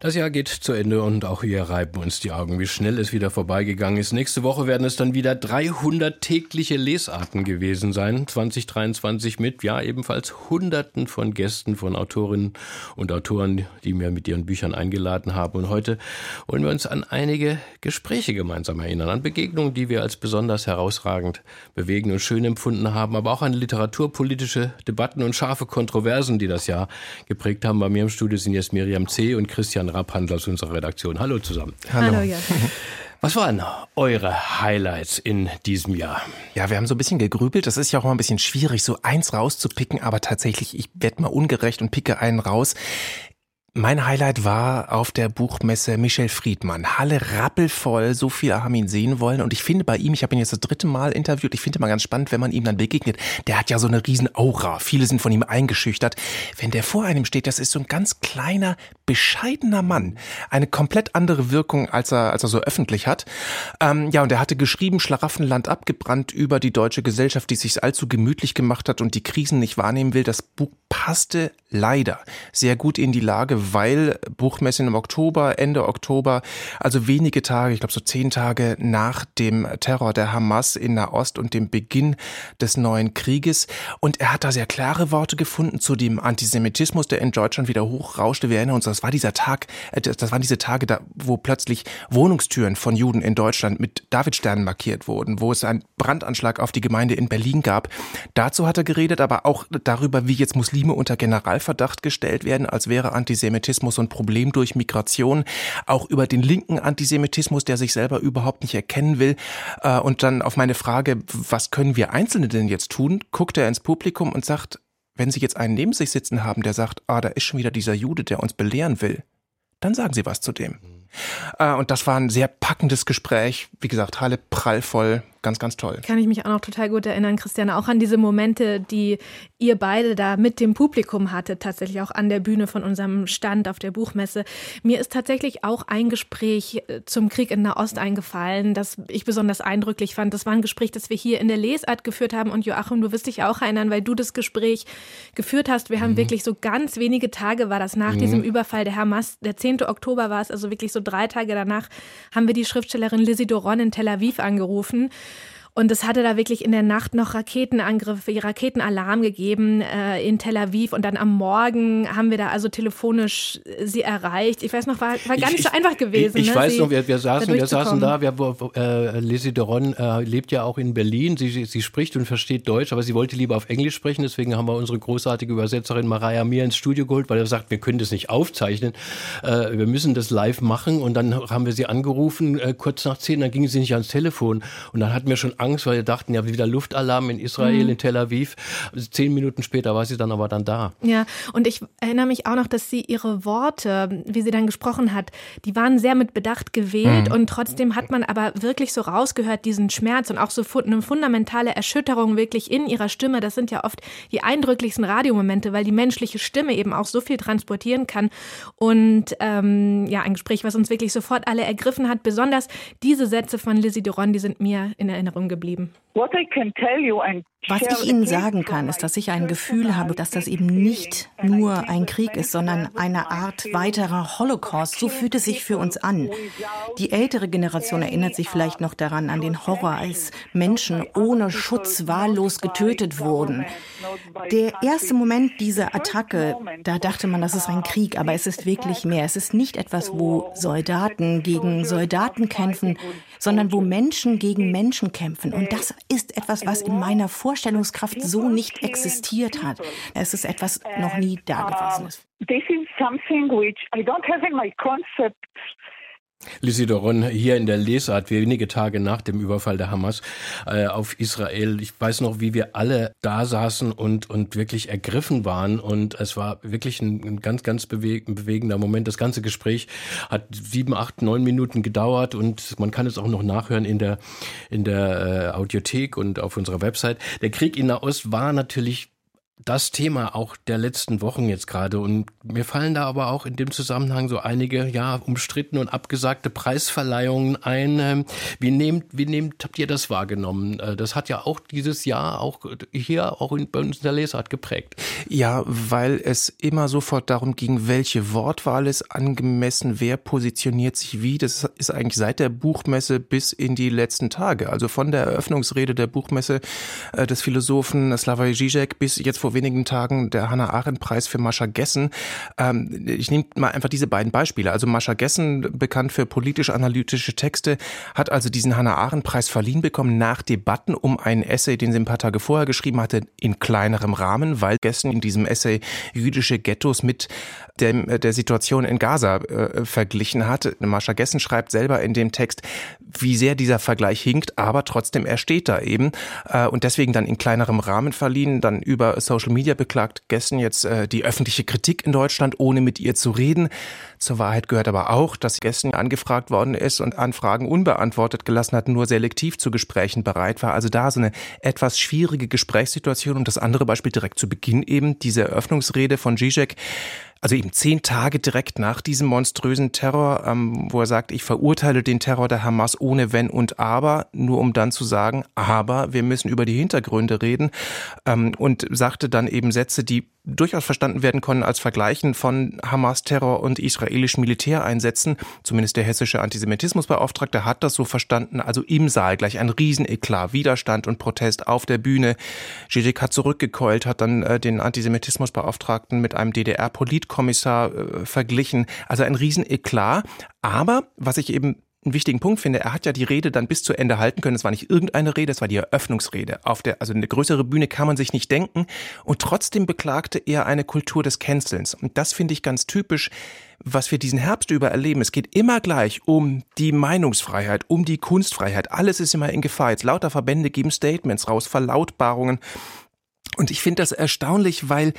das Jahr geht zu Ende und auch wir reiben uns die Augen, wie schnell es wieder vorbeigegangen ist. Nächste Woche werden es dann wieder 300 tägliche Lesarten gewesen sein. 2023 mit, ja, ebenfalls Hunderten von Gästen, von Autorinnen und Autoren, die mir mit ihren Büchern eingeladen haben. Und heute wollen wir uns an einige Gespräche gemeinsam erinnern, an Begegnungen, die wir als besonders herausragend bewegen und schön empfunden haben, aber auch an literaturpolitische Debatten und scharfe Kontroversen, die das Jahr geprägt haben. Bei mir im Studio sind jetzt Miriam C. und Christian Jan Rapphandler aus unserer Redaktion. Hallo zusammen. Hallo. Hallo Jan. Was waren eure Highlights in diesem Jahr? Ja, wir haben so ein bisschen gegrübelt. Das ist ja auch mal ein bisschen schwierig, so eins rauszupicken, aber tatsächlich, ich werde mal ungerecht und picke einen raus. Mein Highlight war auf der Buchmesse Michel Friedmann. Halle rappelvoll, so viele haben ihn sehen wollen. Und ich finde bei ihm, ich habe ihn jetzt das dritte Mal interviewt, ich finde mal ganz spannend, wenn man ihm dann begegnet. Der hat ja so eine riesen Aura. Viele sind von ihm eingeschüchtert. Wenn der vor einem steht, das ist so ein ganz kleiner, bescheidener Mann. Eine komplett andere Wirkung, als er, als er so öffentlich hat. Ähm, ja, und er hatte geschrieben, Schlaraffenland abgebrannt über die deutsche Gesellschaft, die sich allzu gemütlich gemacht hat und die Krisen nicht wahrnehmen will. Das Buch passte leider sehr gut in die Lage, weil Buchmesse im Oktober, Ende Oktober, also wenige Tage, ich glaube so zehn Tage nach dem Terror der Hamas in Nahost und dem Beginn des neuen Krieges. Und er hat da sehr klare Worte gefunden zu dem Antisemitismus, der in Deutschland wieder hochrauschte. Wir erinnern uns, das war dieser Tag, äh, das waren diese Tage, da, wo plötzlich Wohnungstüren von Juden in Deutschland mit Davidsternen markiert wurden, wo es einen Brandanschlag auf die Gemeinde in Berlin gab. Dazu hat er geredet, aber auch darüber, wie jetzt Muslime unter Generalverdacht gestellt werden, als wäre Antisemitismus ein Problem durch Migration, auch über den linken Antisemitismus, der sich selber überhaupt nicht erkennen will. Äh, und dann auf meine Frage, was können wir Einzelne denn jetzt tun, guckt er ins Publikum und sagt, wenn Sie jetzt einen neben sich sitzen haben, der sagt, ah, da ist schon wieder dieser Jude, der uns belehren will, dann sagen Sie was zu dem. Mhm. Und das war ein sehr packendes Gespräch. Wie gesagt, Halle prallvoll, ganz, ganz toll. Kann ich mich auch noch total gut erinnern, Christiane, auch an diese Momente, die ihr beide da mit dem Publikum hattet, tatsächlich auch an der Bühne von unserem Stand auf der Buchmesse. Mir ist tatsächlich auch ein Gespräch äh, zum Krieg in Nahost eingefallen, das ich besonders eindrücklich fand. Das war ein Gespräch, das wir hier in der Lesart geführt haben. Und Joachim, du wirst dich auch erinnern, weil du das Gespräch geführt hast. Wir haben mhm. wirklich so ganz wenige Tage war das nach mhm. diesem Überfall der Hamas. Der 10. Oktober war es, also wirklich so drei Tage danach, haben wir die Schriftstellerin Lizzie Doron in Tel Aviv angerufen. Und es hatte da wirklich in der Nacht noch Raketenangriffe, Raketenalarm gegeben äh, in Tel Aviv. Und dann am Morgen haben wir da also telefonisch äh, sie erreicht. Ich weiß noch, war, war gar nicht ich, so einfach gewesen. Ich, ich ne, weiß noch, wir, wir saßen, wir saßen da. Wir, äh, Lizzie Doron äh, lebt ja auch in Berlin. Sie, sie spricht und versteht Deutsch, aber sie wollte lieber auf Englisch sprechen. Deswegen haben wir unsere großartige Übersetzerin Mariah Mir ins Studio geholt, weil er sagt, wir können das nicht aufzeichnen. Äh, wir müssen das live machen. Und dann haben wir sie angerufen, äh, kurz nach zehn. Dann ging sie nicht ans Telefon. Und dann hatten wir schon Angst Angst, weil wir dachten, ja, wieder Luftalarm in Israel, mhm. in Tel Aviv. Zehn Minuten später war sie dann aber dann da. Ja, und ich erinnere mich auch noch, dass sie ihre Worte, wie sie dann gesprochen hat, die waren sehr mit Bedacht gewählt mhm. und trotzdem hat man aber wirklich so rausgehört, diesen Schmerz und auch so eine fundamentale Erschütterung wirklich in ihrer Stimme. Das sind ja oft die eindrücklichsten Radiomomente, weil die menschliche Stimme eben auch so viel transportieren kann. Und ähm, ja, ein Gespräch, was uns wirklich sofort alle ergriffen hat. Besonders diese Sätze von Lizzie Duron, die sind mir in Erinnerung geblieben geblieben. Was ich Ihnen sagen kann, ist, dass ich ein Gefühl habe, dass das eben nicht nur ein Krieg ist, sondern eine Art weiterer Holocaust. So fühlt es sich für uns an. Die ältere Generation erinnert sich vielleicht noch daran, an den Horror, als Menschen ohne Schutz wahllos getötet wurden. Der erste Moment dieser Attacke, da dachte man, das ist ein Krieg, aber es ist wirklich mehr. Es ist nicht etwas, wo Soldaten gegen Soldaten kämpfen, sondern wo Menschen gegen Menschen kämpfen. Und das ist etwas, was in meiner Vorstellungskraft so nicht existiert hat. Es ist etwas noch nie dagewesenes. This is something which I don't have in my concept Lizzie Doron hier in der Lesart, wenige Tage nach dem Überfall der Hamas äh, auf Israel. Ich weiß noch, wie wir alle da saßen und, und wirklich ergriffen waren. Und es war wirklich ein, ein ganz, ganz bewegender Moment. Das ganze Gespräch hat sieben, acht, neun Minuten gedauert und man kann es auch noch nachhören in der, in der äh, Audiothek und auf unserer Website. Der Krieg in Nahost war natürlich das Thema auch der letzten Wochen jetzt gerade. Und mir fallen da aber auch in dem Zusammenhang so einige, ja, umstritten und abgesagte Preisverleihungen ein. Ähm, wie nehmt, wie nehmt, habt ihr das wahrgenommen? Äh, das hat ja auch dieses Jahr auch hier auch in, bei uns in der Lesart geprägt. Ja, weil es immer sofort darum ging, welche Wortwahl ist angemessen, wer positioniert sich wie. Das ist eigentlich seit der Buchmesse bis in die letzten Tage. Also von der Eröffnungsrede der Buchmesse äh, des Philosophen Slavoj Žižek bis jetzt vor wenigen Tagen der Hannah-Arendt-Preis für Mascha Gessen. Ähm, ich nehme mal einfach diese beiden Beispiele. Also Mascha Gessen, bekannt für politisch-analytische Texte, hat also diesen Hannah-Arendt-Preis verliehen bekommen nach Debatten um einen Essay, den sie ein paar Tage vorher geschrieben hatte, in kleinerem Rahmen, weil Gessen in diesem Essay jüdische Ghettos mit dem, der Situation in Gaza äh, verglichen hat. Mascha Gessen schreibt selber in dem Text, wie sehr dieser Vergleich hinkt, aber trotzdem er steht da eben äh, und deswegen dann in kleinerem Rahmen verliehen, dann über Social Social Media beklagt Gessen jetzt äh, die öffentliche Kritik in Deutschland, ohne mit ihr zu reden. Zur Wahrheit gehört aber auch, dass Gessen angefragt worden ist und Anfragen unbeantwortet gelassen hat, nur selektiv zu Gesprächen bereit war. Also da so eine etwas schwierige Gesprächssituation. Und das andere Beispiel direkt zu Beginn eben, diese Eröffnungsrede von Zizek, also eben zehn Tage direkt nach diesem monströsen Terror, ähm, wo er sagt, ich verurteile den Terror der Hamas ohne Wenn und Aber, nur um dann zu sagen, aber wir müssen über die Hintergründe reden ähm, und sagte dann eben Sätze, die durchaus verstanden werden können als Vergleichen von Hamas-Terror und israelischen Militäreinsätzen. Zumindest der hessische Antisemitismusbeauftragte hat das so verstanden. Also im Saal gleich ein Rieseneklat, Widerstand und Protest auf der Bühne. Zizek hat zurückgekeult, hat dann äh, den Antisemitismusbeauftragten mit einem DDR-Politkommissar äh, verglichen. Also ein Rieseneklat. Aber was ich eben einen wichtigen Punkt finde, er hat ja die Rede dann bis zu Ende halten können. Es war nicht irgendeine Rede, es war die Eröffnungsrede. Auf der, also eine größere Bühne kann man sich nicht denken. Und trotzdem beklagte er eine Kultur des Cancelns. Und das finde ich ganz typisch, was wir diesen Herbst über erleben. Es geht immer gleich um die Meinungsfreiheit, um die Kunstfreiheit. Alles ist immer in Gefahr. Jetzt lauter Verbände geben Statements raus, Verlautbarungen. Und ich finde das erstaunlich, weil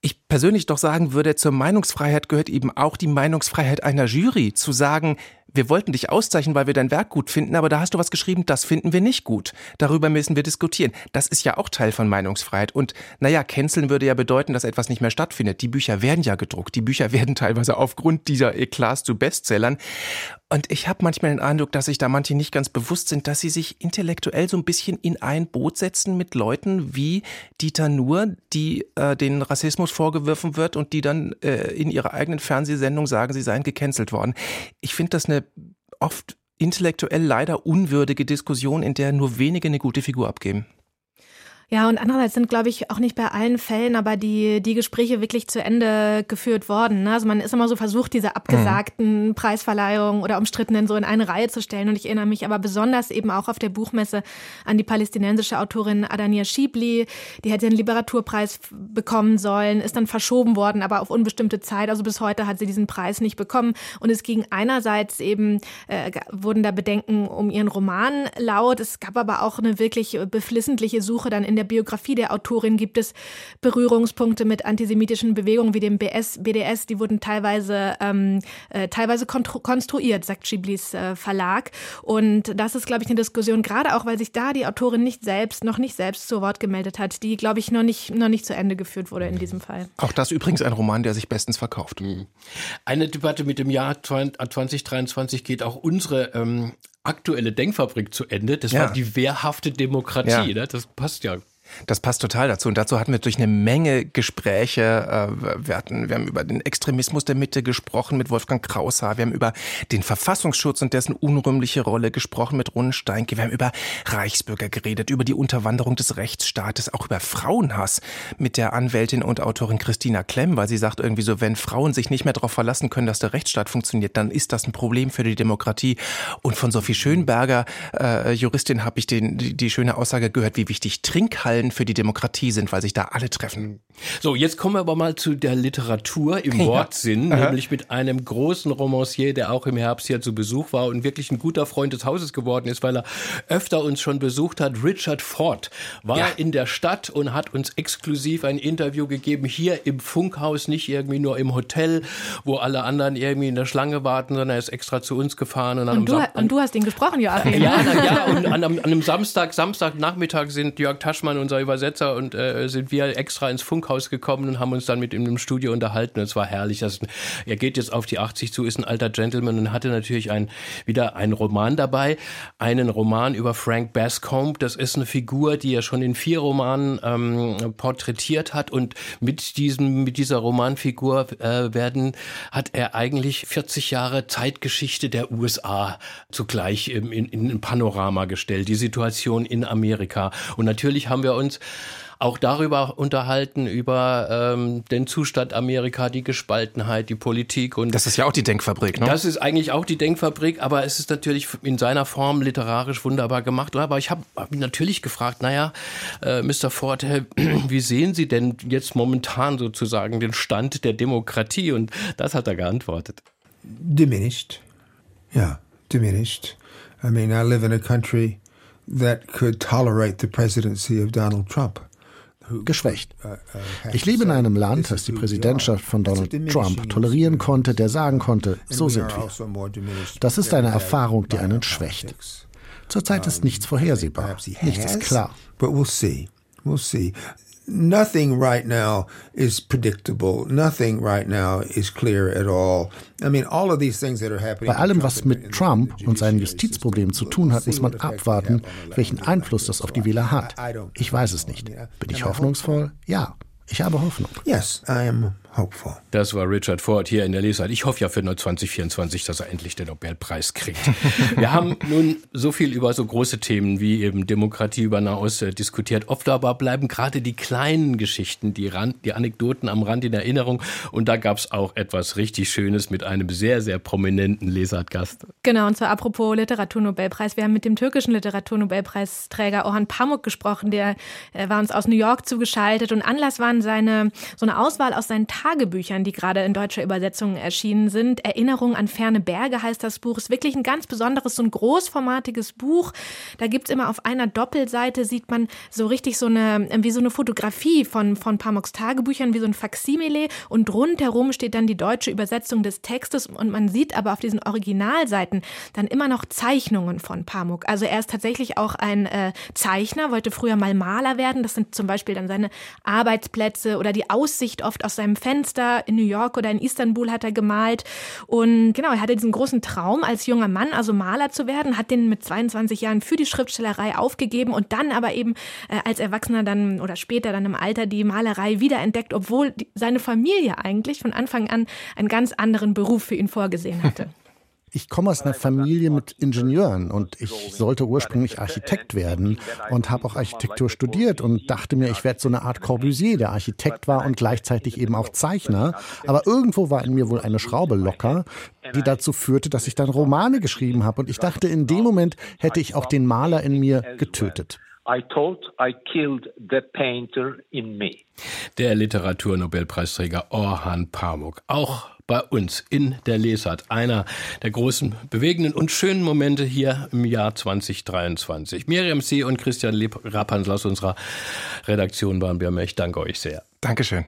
ich persönlich doch sagen würde, zur Meinungsfreiheit gehört eben auch die Meinungsfreiheit einer Jury, zu sagen, wir wollten dich auszeichnen, weil wir dein Werk gut finden, aber da hast du was geschrieben, das finden wir nicht gut. Darüber müssen wir diskutieren. Das ist ja auch Teil von Meinungsfreiheit. Und naja, canceln würde ja bedeuten, dass etwas nicht mehr stattfindet. Die Bücher werden ja gedruckt. Die Bücher werden teilweise aufgrund dieser Eklats zu Bestsellern. Und ich habe manchmal den Eindruck, dass sich da manche nicht ganz bewusst sind, dass sie sich intellektuell so ein bisschen in ein Boot setzen mit Leuten wie Dieter Nuhr, die äh, den Rassismus vorgeworfen wird und die dann äh, in ihrer eigenen Fernsehsendung sagen, sie seien gecancelt worden. Ich finde das eine oft intellektuell leider unwürdige Diskussion, in der nur wenige eine gute Figur abgeben. Ja, und andererseits sind, glaube ich, auch nicht bei allen Fällen aber die, die Gespräche wirklich zu Ende geführt worden. Ne? Also man ist immer so versucht, diese abgesagten mhm. Preisverleihungen oder umstrittenen so in eine Reihe zu stellen. Und ich erinnere mich aber besonders eben auch auf der Buchmesse an die palästinensische Autorin Adania Schibli. Die hätte den Literaturpreis bekommen sollen, ist dann verschoben worden, aber auf unbestimmte Zeit. Also bis heute hat sie diesen Preis nicht bekommen. Und es ging einerseits eben, äh, wurden da Bedenken um ihren Roman laut. Es gab aber auch eine wirklich beflissentliche Suche dann in der Biografie der Autorin gibt es Berührungspunkte mit antisemitischen Bewegungen wie dem BS, BDS. Die wurden teilweise, ähm, äh, teilweise konstruiert, sagt Schiblis äh, Verlag. Und das ist, glaube ich, eine Diskussion, gerade auch, weil sich da die Autorin nicht selbst, noch nicht selbst zu Wort gemeldet hat, die, glaube ich, noch nicht, noch nicht zu Ende geführt wurde in diesem Fall. Auch das übrigens ein Roman, der sich bestens verkauft. Mhm. Eine Debatte mit dem Jahr 2023 geht auch unsere ähm, aktuelle Denkfabrik zu Ende. Das ja. war die wehrhafte Demokratie. Ja. Ne? Das passt ja das passt total dazu. Und dazu hatten wir durch eine Menge Gespräche. Äh, wir, hatten, wir haben über den Extremismus der Mitte gesprochen mit Wolfgang Kraushaar. Wir haben über den Verfassungsschutz und dessen unrühmliche Rolle gesprochen mit Ronen Steinke. Wir haben über Reichsbürger geredet, über die Unterwanderung des Rechtsstaates, auch über Frauenhass mit der Anwältin und Autorin Christina Klemm, weil sie sagt irgendwie so, wenn Frauen sich nicht mehr darauf verlassen können, dass der Rechtsstaat funktioniert, dann ist das ein Problem für die Demokratie. Und von Sophie Schönberger, äh, Juristin, habe ich den, die, die schöne Aussage gehört, wie wichtig Trinkhallen für die Demokratie sind, weil sich da alle treffen. So, jetzt kommen wir aber mal zu der Literatur im ja. Wortsinn, Aha. nämlich mit einem großen Romancier, der auch im Herbst hier zu Besuch war und wirklich ein guter Freund des Hauses geworden ist, weil er öfter uns schon besucht hat. Richard Ford war ja. in der Stadt und hat uns exklusiv ein Interview gegeben, hier im Funkhaus, nicht irgendwie nur im Hotel, wo alle anderen irgendwie in der Schlange warten, sondern er ist extra zu uns gefahren. Und, und, du, und du, hast ihn gesprochen, Joachim. Ja, na, ja und an, an, einem Samstag, Samstagnachmittag sind Jörg Taschmann, unser Übersetzer, und äh, sind wir extra ins Funkhaus Funkhaus gekommen und haben uns dann mit ihm im Studio unterhalten. Es war herrlich. Das, er geht jetzt auf die 80 zu, ist ein alter Gentleman und hatte natürlich ein, wieder einen Roman dabei. Einen Roman über Frank Bascombe. Das ist eine Figur, die er schon in vier Romanen ähm, porträtiert hat. Und mit diesem, mit dieser Romanfigur äh, werden, hat er eigentlich 40 Jahre Zeitgeschichte der USA zugleich in, in, in ein Panorama gestellt. Die Situation in Amerika. Und natürlich haben wir uns auch darüber unterhalten, über ähm, den Zustand Amerika, die Gespaltenheit, die Politik. Und das ist ja auch die Denkfabrik, ne? Das ist eigentlich auch die Denkfabrik, aber es ist natürlich in seiner Form literarisch wunderbar gemacht. Aber ich habe hab ihn natürlich gefragt, naja, äh, Mr. Ford, äh, wie sehen Sie denn jetzt momentan sozusagen den Stand der Demokratie? Und das hat er geantwortet. Diminished. Yeah, diminished. I mean, I live in a country that could tolerate the presidency of Donald Trump geschwächt. Ich lebe in einem Land, das die Präsidentschaft von Donald Trump tolerieren konnte, der sagen konnte, so sind wir. Das ist eine Erfahrung, die einen schwächt. Zurzeit ist nichts vorhersehbar, nichts ist klar. Nothing right now is predictable. Nothing right now is clear at all. I mean, all of these things that are happening. Bei allem, was mit Trump und seinen Justizproblemen zu tun hat, muss man abwarten, welchen Einfluss das auf die Wähler hat. Ich weiß es nicht. Bin ich hoffnungsvoll? Ja, ich habe Hoffnung. Yes, I am hopeful. Das war Richard Ford hier in der Lesart. Ich hoffe ja für 2024, dass er endlich den Nobelpreis kriegt. Wir haben nun so viel über so große Themen wie eben Demokratie über Nahost äh, diskutiert. Oft aber bleiben gerade die kleinen Geschichten, die, Rand, die Anekdoten am Rand in Erinnerung. Und da gab es auch etwas richtig Schönes mit einem sehr, sehr prominenten Lesart-Gast. Genau, und zwar apropos Literaturnobelpreis. Wir haben mit dem türkischen Literaturnobelpreisträger Orhan Pamuk gesprochen. Der äh, war uns aus New York zugeschaltet und Anlass waren seine, so eine Auswahl aus seinen Tagebüchern, die gerade in deutscher Übersetzung erschienen sind. Erinnerung an ferne Berge heißt das Buch. Ist wirklich ein ganz besonderes, so ein großformatiges Buch. Da gibt es immer auf einer Doppelseite, sieht man so richtig so eine, wie so eine Fotografie von, von Pamoks Tagebüchern, wie so ein Faksimile. Und rundherum steht dann die deutsche Übersetzung des Textes. Und man sieht aber auf diesen Originalseiten dann immer noch Zeichnungen von Pamuk. Also er ist tatsächlich auch ein äh, Zeichner, wollte früher mal Maler werden. Das sind zum Beispiel dann seine Arbeitsplätze oder die Aussicht oft aus seinem Fenster Fenster in New York oder in Istanbul hat er gemalt. Und genau, er hatte diesen großen Traum, als junger Mann, also Maler zu werden, hat den mit 22 Jahren für die Schriftstellerei aufgegeben und dann aber eben äh, als Erwachsener dann oder später dann im Alter die Malerei wiederentdeckt, obwohl die, seine Familie eigentlich von Anfang an einen ganz anderen Beruf für ihn vorgesehen hatte. Ich komme aus einer Familie mit Ingenieuren und ich sollte ursprünglich Architekt werden und habe auch Architektur studiert und dachte mir, ich werde so eine Art Corbusier, der Architekt war und gleichzeitig eben auch Zeichner. Aber irgendwo war in mir wohl eine Schraube locker, die dazu führte, dass ich dann Romane geschrieben habe. Und ich dachte, in dem Moment hätte ich auch den Maler in mir getötet. I thought I killed the painter in me. Der Literaturnobelpreisträger Orhan Pamuk. Auch bei uns in der Lesart. Einer der großen bewegenden und schönen Momente hier im Jahr 2023. Miriam C. und Christian Rappansl aus unserer Redaktion waren wir. Ich danke euch sehr. Dankeschön.